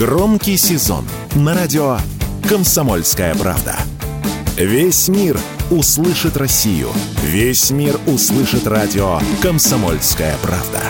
Громкий сезон на радио «Комсомольская правда». Весь мир услышит Россию. Весь мир услышит радио «Комсомольская правда».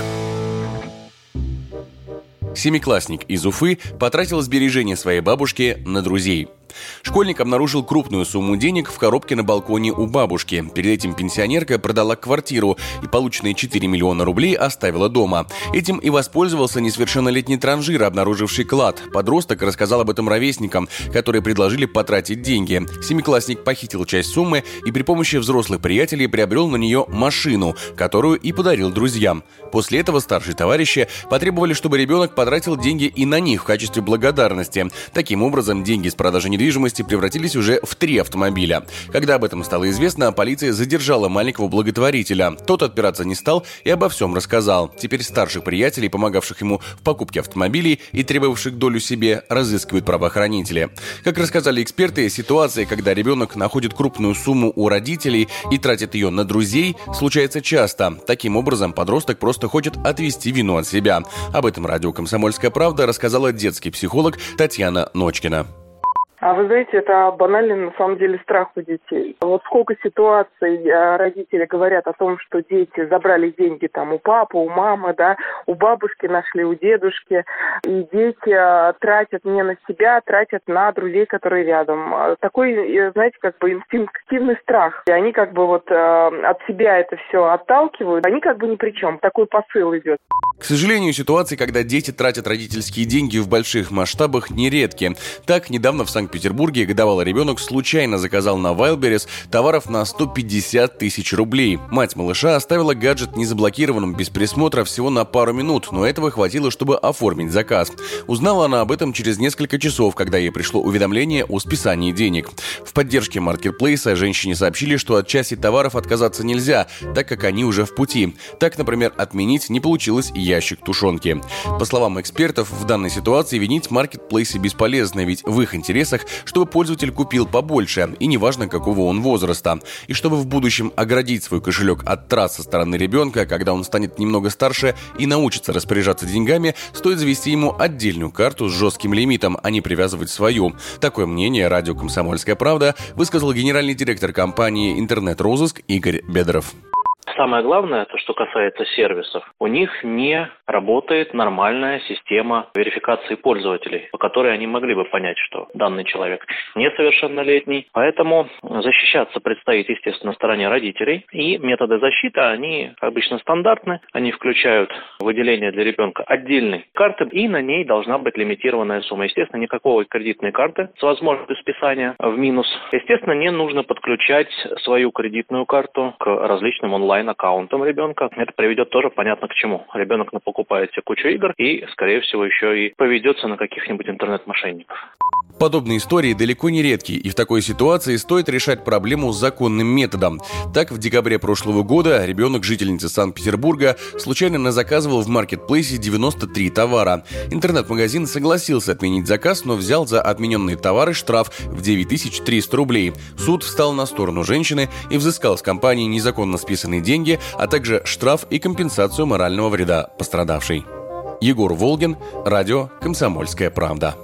Семиклассник из Уфы потратил сбережения своей бабушки на друзей – Школьник обнаружил крупную сумму денег в коробке на балконе у бабушки. Перед этим пенсионерка продала квартиру и полученные 4 миллиона рублей оставила дома. Этим и воспользовался несовершеннолетний транжир, обнаруживший клад. Подросток рассказал об этом ровесникам, которые предложили потратить деньги. Семиклассник похитил часть суммы и при помощи взрослых приятелей приобрел на нее машину, которую и подарил друзьям. После этого старшие товарищи потребовали, чтобы ребенок потратил деньги и на них в качестве благодарности. Таким образом, деньги с продажи недвижимости превратились уже в три автомобиля. Когда об этом стало известно, полиция задержала маленького благотворителя. Тот отпираться не стал и обо всем рассказал. Теперь старших приятелей, помогавших ему в покупке автомобилей и требовавших долю себе, разыскивают правоохранители. Как рассказали эксперты, ситуация, когда ребенок находит крупную сумму у родителей и тратит ее на друзей, случается часто. Таким образом, подросток просто хочет отвести вину от себя. Об этом радио «Комсомольская правда» рассказала детский психолог Татьяна Ночкина. А вы знаете, это банальный на самом деле страх у детей. Вот сколько ситуаций э, родители говорят о том, что дети забрали деньги там у папы, у мамы, да, у бабушки нашли, у дедушки, и дети э, тратят не на себя, а тратят на друзей, которые рядом. Э, такой, знаете, как бы инстинктивный страх. И они как бы вот от себя это все отталкивают, они как бы ни при чем. Такой посыл идет. К сожалению, ситуации, когда дети тратят родительские деньги в больших масштабах, нередки. Так, недавно в Санкт-Петербурге годовалый ребенок случайно заказал на Wildberries товаров на 150 тысяч рублей. Мать малыша оставила гаджет незаблокированным без присмотра всего на пару минут, но этого хватило, чтобы оформить заказ. Узнала она об этом через несколько часов, когда ей пришло уведомление о списании денег. В поддержке маркетплейса женщине сообщили, что от части товаров отказаться нельзя, так как они уже в пути. Так, например, отменить не получилось и ящик тушенки. По словам экспертов, в данной ситуации винить маркетплейсы бесполезно, ведь в их интересах, чтобы пользователь купил побольше, и неважно какого он возраста. И чтобы в будущем оградить свой кошелек от трат со стороны ребенка, когда он станет немного старше и научится распоряжаться деньгами, стоит завести ему отдельную карту с жестким лимитом, а не привязывать свою. Такое мнение радио «Комсомольская правда» высказал генеральный директор компании «Интернет-розыск» Игорь Бедров. Самое главное, то, что касается сервисов, у них не работает нормальная система верификации пользователей, по которой они могли бы понять, что данный человек несовершеннолетний. Поэтому защищаться предстоит, естественно, стороне родителей. И методы защиты, они обычно стандартны. Они включают выделение для ребенка отдельной карты, и на ней должна быть лимитированная сумма. Естественно, никакого кредитной карты с возможностью списания в минус. Естественно, не нужно подключать свою кредитную карту к различным онлайн онлайн-аккаунтом ребенка. Это приведет тоже понятно к чему. Ребенок напокупает себе кучу игр и, скорее всего, еще и поведется на каких-нибудь интернет-мошенников. Подобные истории далеко не редкие, и в такой ситуации стоит решать проблему законным методом. Так, в декабре прошлого года ребенок жительницы Санкт-Петербурга случайно назаказывал в маркетплейсе 93 товара. Интернет-магазин согласился отменить заказ, но взял за отмененные товары штраф в 9300 рублей. Суд встал на сторону женщины и взыскал с компании незаконно списанные деньги, а также штраф и компенсацию морального вреда пострадавшей. Егор Волгин, радио «Комсомольская правда».